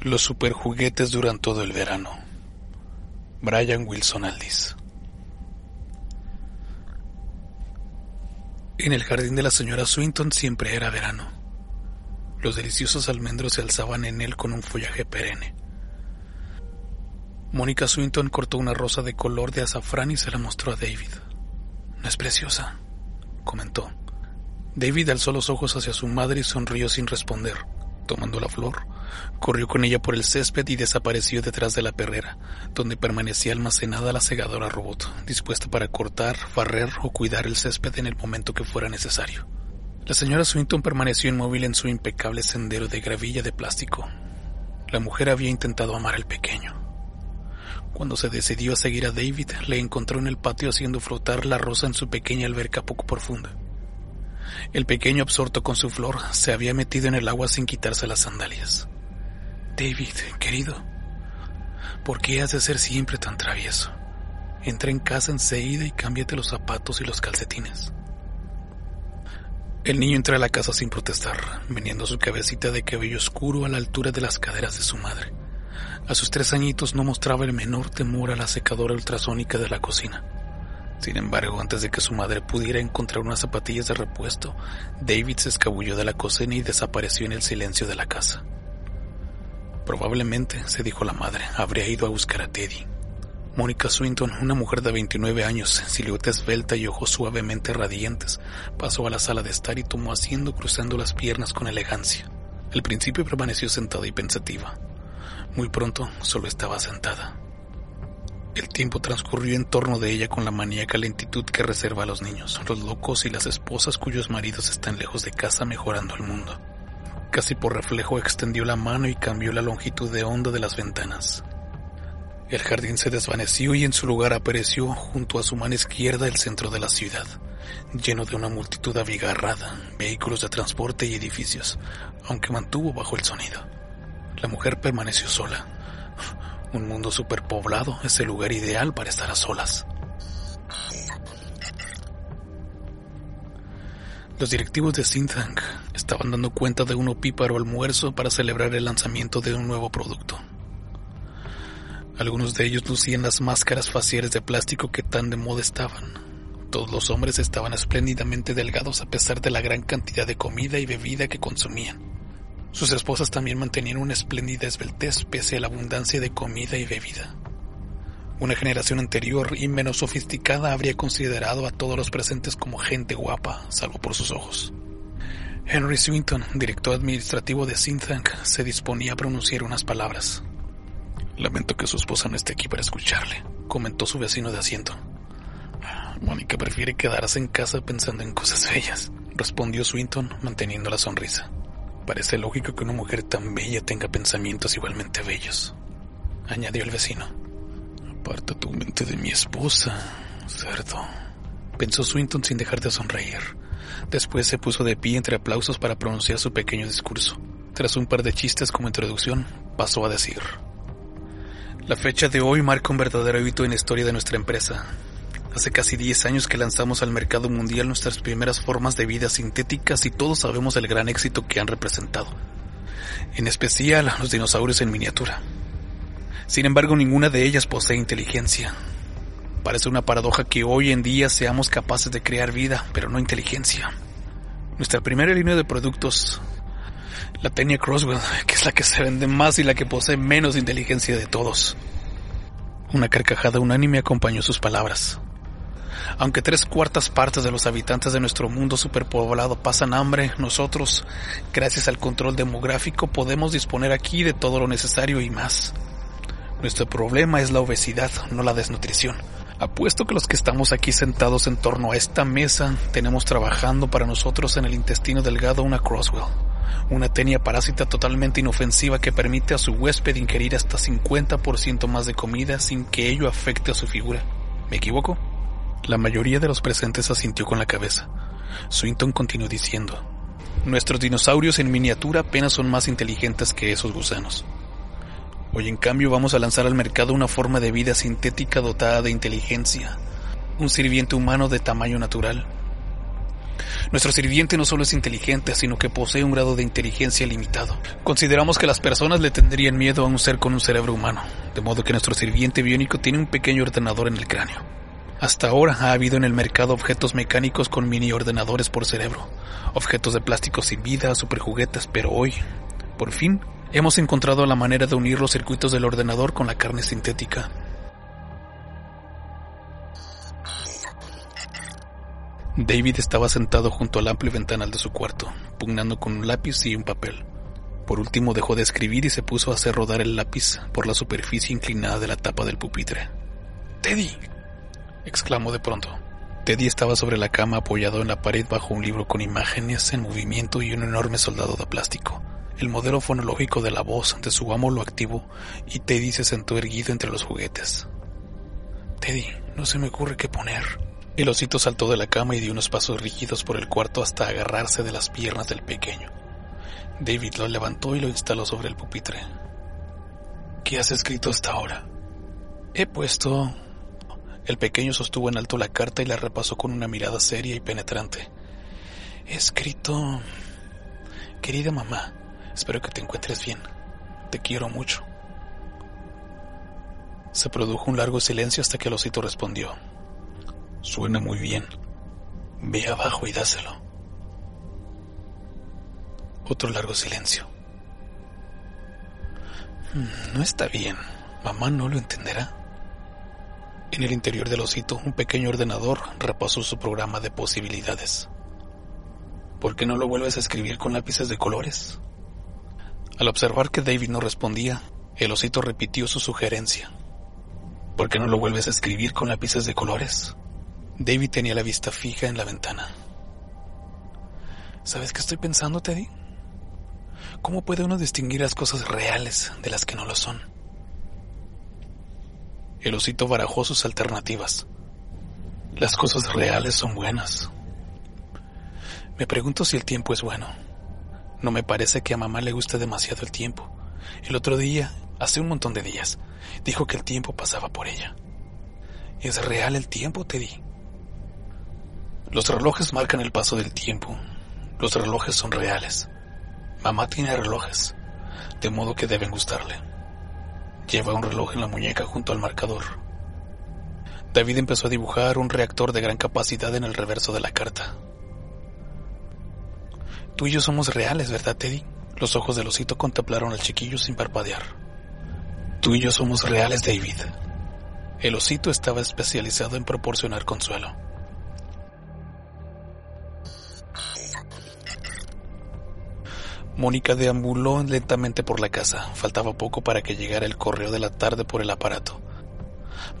Los superjuguetes duran todo el verano. Brian Wilson Aldis. En el jardín de la señora Swinton siempre era verano. Los deliciosos almendros se alzaban en él con un follaje perenne. Mónica Swinton cortó una rosa de color de azafrán y se la mostró a David. No es preciosa, comentó. David alzó los ojos hacia su madre y sonrió sin responder. Tomando la flor, corrió con ella por el césped y desapareció detrás de la perrera, donde permanecía almacenada la segadora robot, dispuesta para cortar, barrer o cuidar el césped en el momento que fuera necesario. La señora Swinton permaneció inmóvil en su impecable sendero de gravilla de plástico. La mujer había intentado amar al pequeño. Cuando se decidió a seguir a David, le encontró en el patio haciendo flotar la rosa en su pequeña alberca poco profunda. El pequeño absorto con su flor se había metido en el agua sin quitarse las sandalias. David, querido, ¿por qué has de ser siempre tan travieso? Entra en casa enseguida y cámbiate los zapatos y los calcetines. El niño entró a la casa sin protestar, veniendo su cabecita de cabello oscuro a la altura de las caderas de su madre. A sus tres añitos no mostraba el menor temor a la secadora ultrasónica de la cocina. Sin embargo, antes de que su madre pudiera encontrar unas zapatillas de repuesto, David se escabulló de la cocina y desapareció en el silencio de la casa. Probablemente, se dijo la madre, habría ido a buscar a Teddy. Mónica Swinton, una mujer de 29 años, silueta esbelta y ojos suavemente radiantes, pasó a la sala de estar y tomó asiento cruzando las piernas con elegancia. Al principio permaneció sentada y pensativa. Muy pronto solo estaba sentada. El tiempo transcurrió en torno de ella con la maníaca lentitud que reserva a los niños, los locos y las esposas cuyos maridos están lejos de casa mejorando el mundo. Casi por reflejo extendió la mano y cambió la longitud de onda de las ventanas. El jardín se desvaneció y en su lugar apareció junto a su mano izquierda el centro de la ciudad, lleno de una multitud abigarrada, vehículos de transporte y edificios, aunque mantuvo bajo el sonido. La mujer permaneció sola, un mundo superpoblado es el lugar ideal para estar a solas. Los directivos de Synthang estaban dando cuenta de un opíparo almuerzo para celebrar el lanzamiento de un nuevo producto. Algunos de ellos lucían las máscaras faciales de plástico que tan de moda estaban. Todos los hombres estaban espléndidamente delgados a pesar de la gran cantidad de comida y bebida que consumían. Sus esposas también mantenían una espléndida esbeltez pese a la abundancia de comida y bebida. Una generación anterior y menos sofisticada habría considerado a todos los presentes como gente guapa, salvo por sus ojos. Henry Swinton, director administrativo de Synthang, se disponía a pronunciar unas palabras. Lamento que su esposa no esté aquí para escucharle, comentó su vecino de asiento. Mónica prefiere quedarse en casa pensando en cosas bellas, respondió Swinton manteniendo la sonrisa. Parece lógico que una mujer tan bella tenga pensamientos igualmente bellos, añadió el vecino. Aparta tu mente de mi esposa, cerdo, pensó Swinton sin dejar de sonreír. Después se puso de pie entre aplausos para pronunciar su pequeño discurso. Tras un par de chistes como introducción, pasó a decir. La fecha de hoy marca un verdadero hito en la historia de nuestra empresa. Hace casi 10 años que lanzamos al mercado mundial nuestras primeras formas de vida sintéticas y todos sabemos el gran éxito que han representado. En especial los dinosaurios en miniatura. Sin embargo, ninguna de ellas posee inteligencia. Parece una paradoja que hoy en día seamos capaces de crear vida, pero no inteligencia. Nuestra primera línea de productos, la Tenia Crosswell, que es la que se vende más y la que posee menos inteligencia de todos. Una carcajada unánime acompañó sus palabras. Aunque tres cuartas partes de los habitantes de nuestro mundo superpoblado pasan hambre, nosotros, gracias al control demográfico, podemos disponer aquí de todo lo necesario y más. Nuestro problema es la obesidad, no la desnutrición. Apuesto que los que estamos aquí sentados en torno a esta mesa tenemos trabajando para nosotros en el intestino delgado una Crosswell, una tenia parásita totalmente inofensiva que permite a su huésped ingerir hasta 50% más de comida sin que ello afecte a su figura. ¿Me equivoco? La mayoría de los presentes asintió con la cabeza. Swinton continuó diciendo, Nuestros dinosaurios en miniatura apenas son más inteligentes que esos gusanos. Hoy en cambio vamos a lanzar al mercado una forma de vida sintética dotada de inteligencia, un sirviente humano de tamaño natural. Nuestro sirviente no solo es inteligente, sino que posee un grado de inteligencia limitado. Consideramos que las personas le tendrían miedo a un ser con un cerebro humano, de modo que nuestro sirviente biónico tiene un pequeño ordenador en el cráneo. Hasta ahora ha habido en el mercado objetos mecánicos con mini ordenadores por cerebro, objetos de plástico sin vida, superjuguetes, pero hoy, por fin, hemos encontrado la manera de unir los circuitos del ordenador con la carne sintética. David estaba sentado junto al amplio ventanal de su cuarto, pugnando con un lápiz y un papel. Por último dejó de escribir y se puso a hacer rodar el lápiz por la superficie inclinada de la tapa del pupitre. Teddy, exclamó de pronto. Teddy estaba sobre la cama apoyado en la pared bajo un libro con imágenes en movimiento y un enorme soldado de plástico. El modelo fonológico de la voz de su amo lo activó y Teddy se sentó erguido entre los juguetes. Teddy, no se me ocurre qué poner. El osito saltó de la cama y dio unos pasos rígidos por el cuarto hasta agarrarse de las piernas del pequeño. David lo levantó y lo instaló sobre el pupitre. ¿Qué has escrito hasta ahora? He puesto el pequeño sostuvo en alto la carta y la repasó con una mirada seria y penetrante. He escrito... Querida mamá, espero que te encuentres bien. Te quiero mucho. Se produjo un largo silencio hasta que el osito respondió. Suena muy bien. Ve abajo y dáselo. Otro largo silencio. Hmm, no está bien. Mamá no lo entenderá. En el interior del osito, un pequeño ordenador repasó su programa de posibilidades. ¿Por qué no lo vuelves a escribir con lápices de colores? Al observar que David no respondía, el osito repitió su sugerencia. ¿Por qué no lo vuelves a escribir con lápices de colores? David tenía la vista fija en la ventana. ¿Sabes qué estoy pensando, Teddy? ¿Cómo puede uno distinguir las cosas reales de las que no lo son? El osito barajó sus alternativas. Las cosas reales son buenas. Me pregunto si el tiempo es bueno. No me parece que a mamá le guste demasiado el tiempo. El otro día, hace un montón de días, dijo que el tiempo pasaba por ella. ¿Es real el tiempo, Teddy? Los relojes marcan el paso del tiempo. Los relojes son reales. Mamá tiene relojes, de modo que deben gustarle. Lleva un reloj en la muñeca junto al marcador. David empezó a dibujar un reactor de gran capacidad en el reverso de la carta. Tú y yo somos reales, ¿verdad, Teddy? Los ojos del osito contemplaron al chiquillo sin parpadear. Tú y yo somos reales, David. El osito estaba especializado en proporcionar consuelo. Mónica deambuló lentamente por la casa. Faltaba poco para que llegara el correo de la tarde por el aparato.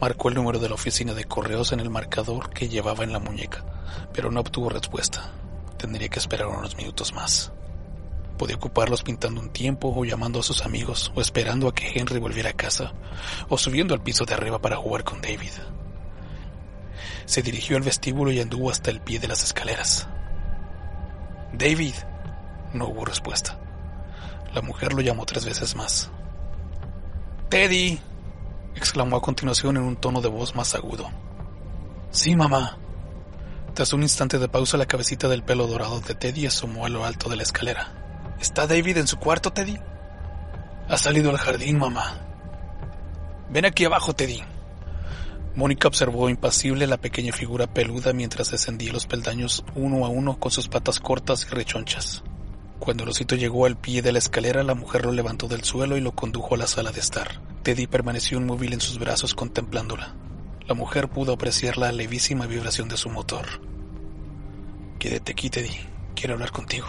Marcó el número de la oficina de correos en el marcador que llevaba en la muñeca, pero no obtuvo respuesta. Tendría que esperar unos minutos más. Podía ocuparlos pintando un tiempo o llamando a sus amigos o esperando a que Henry volviera a casa o subiendo al piso de arriba para jugar con David. Se dirigió al vestíbulo y anduvo hasta el pie de las escaleras. David, no hubo respuesta. La mujer lo llamó tres veces más. Teddy, exclamó a continuación en un tono de voz más agudo. Sí, mamá. Tras un instante de pausa, la cabecita del pelo dorado de Teddy asomó a lo alto de la escalera. ¿Está David en su cuarto, Teddy? Ha salido al jardín, mamá. Ven aquí abajo, Teddy. Mónica observó impasible la pequeña figura peluda mientras descendía los peldaños uno a uno con sus patas cortas y rechonchas. Cuando el osito llegó al pie de la escalera, la mujer lo levantó del suelo y lo condujo a la sala de estar. Teddy permaneció inmóvil en sus brazos contemplándola. La mujer pudo apreciar la levísima vibración de su motor. Quédate aquí, Teddy. Quiero hablar contigo.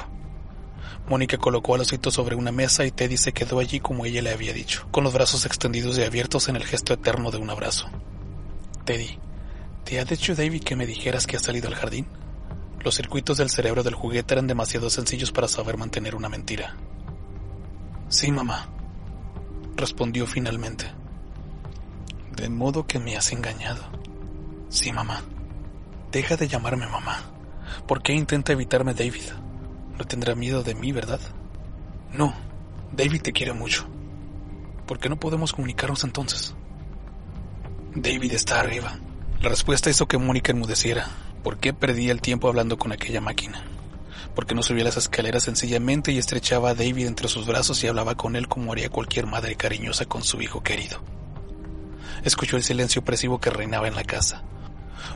Mónica colocó al osito sobre una mesa y Teddy se quedó allí como ella le había dicho, con los brazos extendidos y abiertos en el gesto eterno de un abrazo. Teddy, ¿te ha dicho David que me dijeras que has salido al jardín? Los circuitos del cerebro del juguete eran demasiado sencillos para saber mantener una mentira. Sí, mamá, respondió finalmente. De modo que me has engañado. Sí, mamá. Deja de llamarme mamá. ¿Por qué intenta evitarme David? No tendrá miedo de mí, ¿verdad? No, David te quiere mucho. ¿Por qué no podemos comunicarnos entonces? David está arriba. La respuesta hizo que Mónica enmudeciera. ¿Por qué perdía el tiempo hablando con aquella máquina? ¿Por qué no subía las escaleras sencillamente y estrechaba a David entre sus brazos y hablaba con él como haría cualquier madre cariñosa con su hijo querido? Escuchó el silencio opresivo que reinaba en la casa.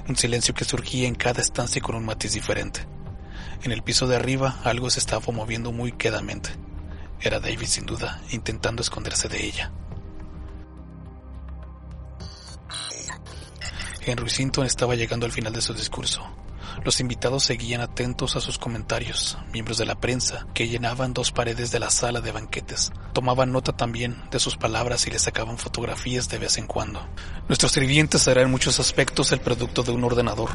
Un silencio que surgía en cada estancia con un matiz diferente. En el piso de arriba algo se estaba moviendo muy quedamente. Era David sin duda, intentando esconderse de ella. Henry Sinton estaba llegando al final de su discurso. Los invitados seguían atentos a sus comentarios. Miembros de la prensa, que llenaban dos paredes de la sala de banquetes, tomaban nota también de sus palabras y le sacaban fotografías de vez en cuando. Nuestros sirvientes eran en muchos aspectos el producto de un ordenador.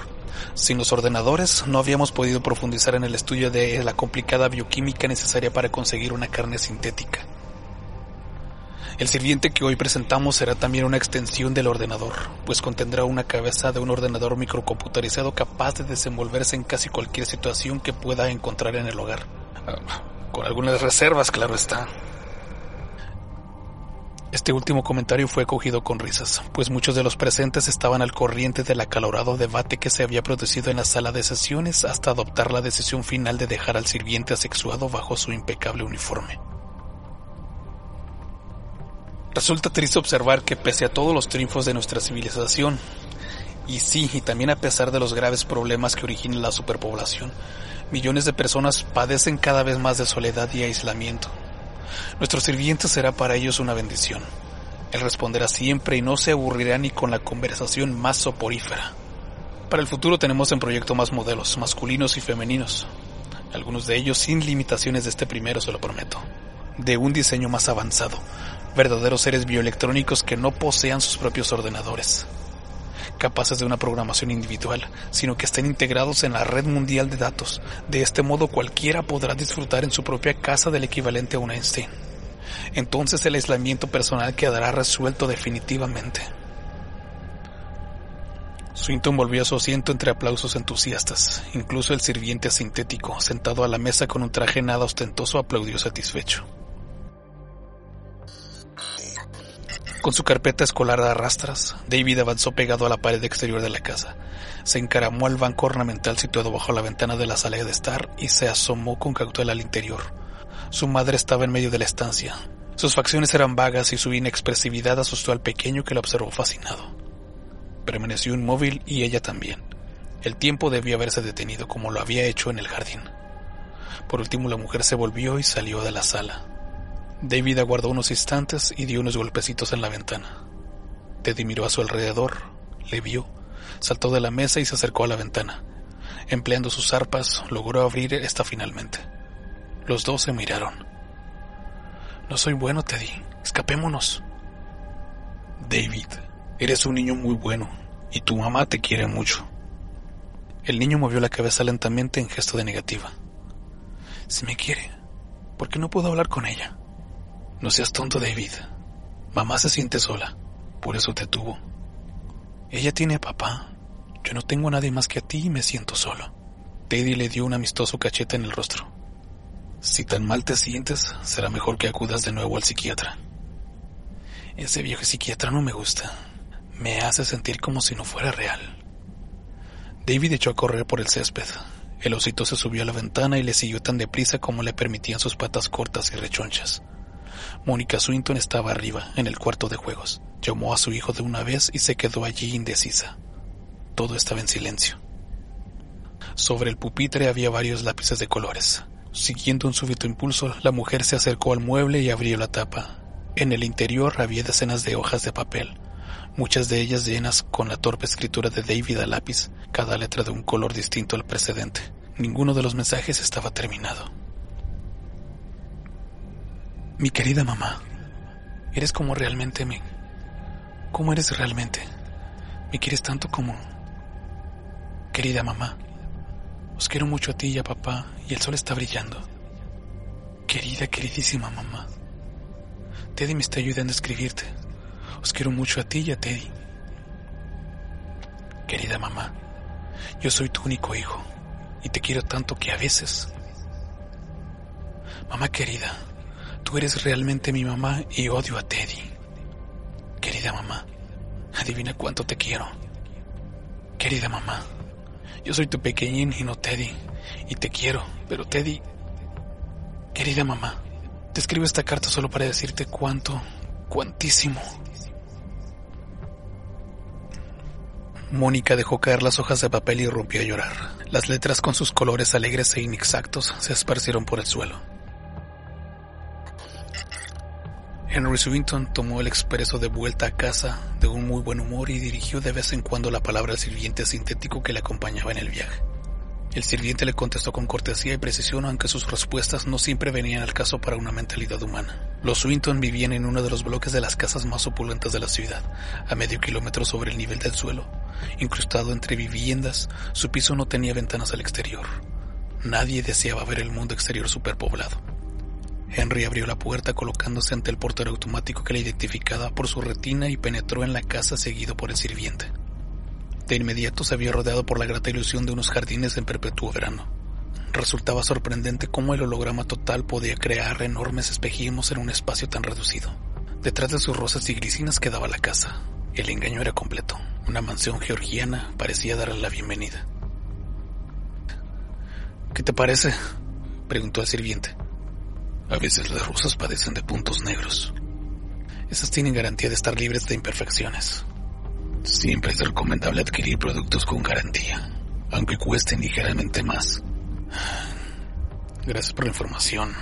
Sin los ordenadores no habíamos podido profundizar en el estudio de la complicada bioquímica necesaria para conseguir una carne sintética. El sirviente que hoy presentamos será también una extensión del ordenador, pues contendrá una cabeza de un ordenador microcomputarizado capaz de desenvolverse en casi cualquier situación que pueda encontrar en el hogar. Ah, con algunas reservas, claro está. Este último comentario fue acogido con risas, pues muchos de los presentes estaban al corriente del acalorado debate que se había producido en la sala de sesiones hasta adoptar la decisión final de dejar al sirviente asexuado bajo su impecable uniforme. Resulta triste observar que pese a todos los triunfos de nuestra civilización, y sí, y también a pesar de los graves problemas que origina la superpoblación, millones de personas padecen cada vez más de soledad y aislamiento. Nuestro sirviente será para ellos una bendición. Él responderá siempre y no se aburrirá ni con la conversación más soporífera. Para el futuro tenemos en proyecto más modelos, masculinos y femeninos. Algunos de ellos sin limitaciones de este primero, se lo prometo. De un diseño más avanzado, verdaderos seres bioelectrónicos que no posean sus propios ordenadores, capaces de una programación individual, sino que estén integrados en la red mundial de datos. De este modo cualquiera podrá disfrutar en su propia casa del equivalente a un Einstein. Entonces el aislamiento personal quedará resuelto definitivamente. Swinton volvió a su asiento entre aplausos entusiastas. Incluso el sirviente sintético, sentado a la mesa con un traje nada ostentoso, aplaudió satisfecho. Con su carpeta escolar a rastras, David avanzó pegado a la pared exterior de la casa. Se encaramó al banco ornamental situado bajo la ventana de la sala de estar y se asomó con cautela al interior. Su madre estaba en medio de la estancia. Sus facciones eran vagas y su inexpresividad asustó al pequeño que la observó fascinado. Permaneció inmóvil y ella también. El tiempo debía haberse detenido como lo había hecho en el jardín. Por último la mujer se volvió y salió de la sala. David aguardó unos instantes y dio unos golpecitos en la ventana. Teddy miró a su alrededor, le vio, saltó de la mesa y se acercó a la ventana. Empleando sus arpas, logró abrir esta finalmente. Los dos se miraron. No soy bueno, Teddy. Escapémonos. David, eres un niño muy bueno y tu mamá te quiere mucho. El niño movió la cabeza lentamente en gesto de negativa. Si me quiere, ¿por qué no puedo hablar con ella? No seas tonto, David. Mamá se siente sola, por eso te tuvo. Ella tiene a papá. Yo no tengo a nadie más que a ti y me siento solo. Teddy le dio un amistoso cachete en el rostro. Si tan mal te sientes, será mejor que acudas de nuevo al psiquiatra. Ese viejo psiquiatra no me gusta. Me hace sentir como si no fuera real. David echó a correr por el césped. El osito se subió a la ventana y le siguió tan deprisa como le permitían sus patas cortas y rechonchas. Mónica Swinton estaba arriba, en el cuarto de juegos. Llamó a su hijo de una vez y se quedó allí indecisa. Todo estaba en silencio. Sobre el pupitre había varios lápices de colores. Siguiendo un súbito impulso, la mujer se acercó al mueble y abrió la tapa. En el interior había decenas de hojas de papel, muchas de ellas llenas con la torpe escritura de David a lápiz, cada letra de un color distinto al precedente. Ninguno de los mensajes estaba terminado. Mi querida mamá, eres como realmente me... ¿Cómo eres realmente? ¿Me quieres tanto como... Querida mamá, Os quiero mucho a ti y a papá, y el sol está brillando. Querida, queridísima mamá. Teddy me está ayudando a escribirte. Os quiero mucho a ti y a Teddy. Querida mamá, yo soy tu único hijo y te quiero tanto que a veces... Mamá querida, tú eres realmente mi mamá y odio a Teddy. Querida mamá, adivina cuánto te quiero. Querida mamá, yo soy tu pequeñín y no Teddy, y te quiero, pero Teddy... Querida mamá, te escribo esta carta solo para decirte cuánto, cuantísimo Mónica dejó caer las hojas de papel y rompió a llorar. Las letras con sus colores alegres e inexactos se esparcieron por el suelo. Henry Swinton tomó el expreso de vuelta a casa de un muy buen humor y dirigió de vez en cuando la palabra al sirviente sintético que le acompañaba en el viaje. El sirviente le contestó con cortesía y precisión, aunque sus respuestas no siempre venían al caso para una mentalidad humana. Los Swinton vivían en uno de los bloques de las casas más opulentas de la ciudad, a medio kilómetro sobre el nivel del suelo. Incrustado entre viviendas, su piso no tenía ventanas al exterior. Nadie deseaba ver el mundo exterior superpoblado. Henry abrió la puerta colocándose ante el portero automático que le identificaba por su retina y penetró en la casa seguido por el sirviente. De inmediato se había rodeado por la grata ilusión de unos jardines en perpetuo verano. Resultaba sorprendente cómo el holograma total podía crear enormes espejismos en un espacio tan reducido. Detrás de sus rosas y grisinas quedaba la casa. El engaño era completo. Una mansión georgiana parecía darle la bienvenida. ¿Qué te parece? preguntó el sirviente. A veces las rosas padecen de puntos negros. Esas tienen garantía de estar libres de imperfecciones. Siempre es recomendable adquirir productos con garantía, aunque cuesten ligeramente más. Gracias por la información,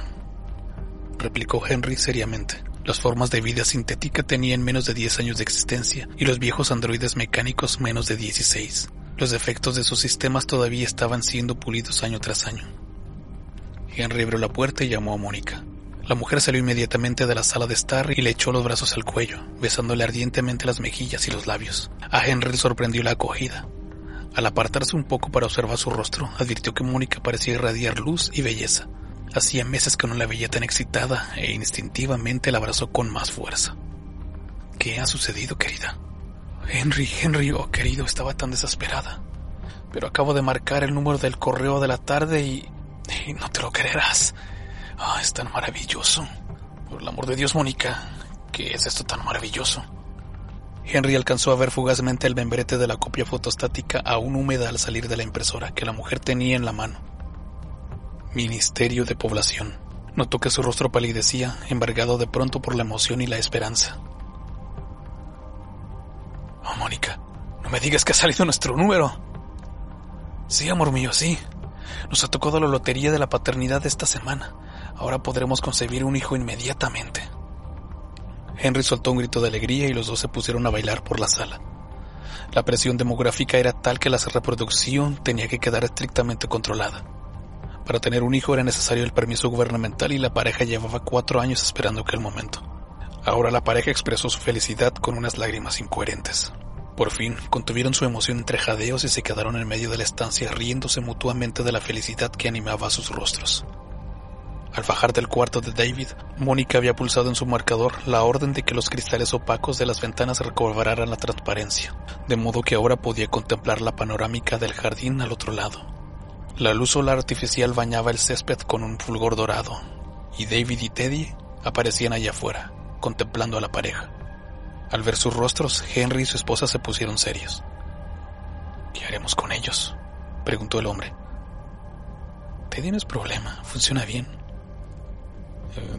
replicó Henry seriamente. Las formas de vida sintética tenían menos de 10 años de existencia y los viejos androides mecánicos menos de 16. Los defectos de sus sistemas todavía estaban siendo pulidos año tras año. Henry abrió la puerta y llamó a Mónica. La mujer salió inmediatamente de la sala de estar y le echó los brazos al cuello, besándole ardientemente las mejillas y los labios. A Henry le sorprendió la acogida. Al apartarse un poco para observar su rostro, advirtió que Mónica parecía irradiar luz y belleza. Hacía meses que no la veía tan excitada e instintivamente la abrazó con más fuerza. ¿Qué ha sucedido, querida? Henry, Henry, oh querido, estaba tan desesperada. Pero acabo de marcar el número del correo de la tarde y... y no te lo creerás. Ah, es tan maravilloso. Por el amor de Dios, Mónica, ¿qué es esto tan maravilloso? Henry alcanzó a ver fugazmente el membrete de la copia fotostática aún húmeda al salir de la impresora que la mujer tenía en la mano. Ministerio de Población. Notó que su rostro palidecía, embargado de pronto por la emoción y la esperanza. Oh, Mónica, no me digas que ha salido nuestro número. Sí, amor mío, sí. Nos ha tocado la lotería de la paternidad esta semana. Ahora podremos concebir un hijo inmediatamente. Henry soltó un grito de alegría y los dos se pusieron a bailar por la sala. La presión demográfica era tal que la reproducción tenía que quedar estrictamente controlada. Para tener un hijo era necesario el permiso gubernamental y la pareja llevaba cuatro años esperando aquel momento. Ahora la pareja expresó su felicidad con unas lágrimas incoherentes. Por fin, contuvieron su emoción entre jadeos y se quedaron en medio de la estancia riéndose mutuamente de la felicidad que animaba sus rostros. Al bajar del cuarto de David, Mónica había pulsado en su marcador la orden de que los cristales opacos de las ventanas recobraran la transparencia, de modo que ahora podía contemplar la panorámica del jardín al otro lado. La luz solar artificial bañaba el césped con un fulgor dorado, y David y Teddy aparecían allá afuera, contemplando a la pareja. Al ver sus rostros, Henry y su esposa se pusieron serios. ¿Qué haremos con ellos? preguntó el hombre. Teddy no problema, funciona bien.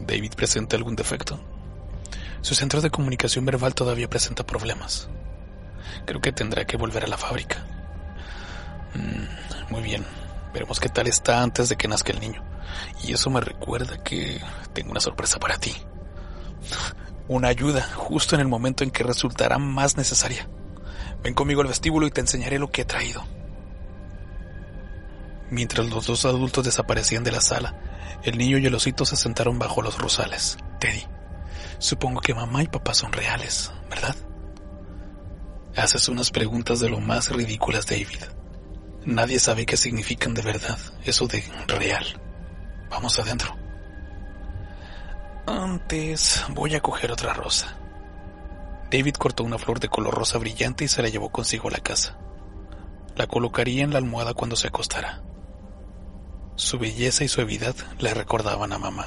David presenta algún defecto. Su centro de comunicación verbal todavía presenta problemas. Creo que tendrá que volver a la fábrica. Mm, muy bien. Veremos qué tal está antes de que nazca el niño. Y eso me recuerda que tengo una sorpresa para ti. Una ayuda justo en el momento en que resultará más necesaria. Ven conmigo al vestíbulo y te enseñaré lo que he traído. Mientras los dos adultos desaparecían de la sala, el niño y el osito se sentaron bajo los rosales. Teddy, supongo que mamá y papá son reales, ¿verdad? Haces unas preguntas de lo más ridículas, David. Nadie sabe qué significan de verdad, eso de real. Vamos adentro. Antes voy a coger otra rosa. David cortó una flor de color rosa brillante y se la llevó consigo a la casa. La colocaría en la almohada cuando se acostara. Su belleza y suavidad le recordaban a mamá.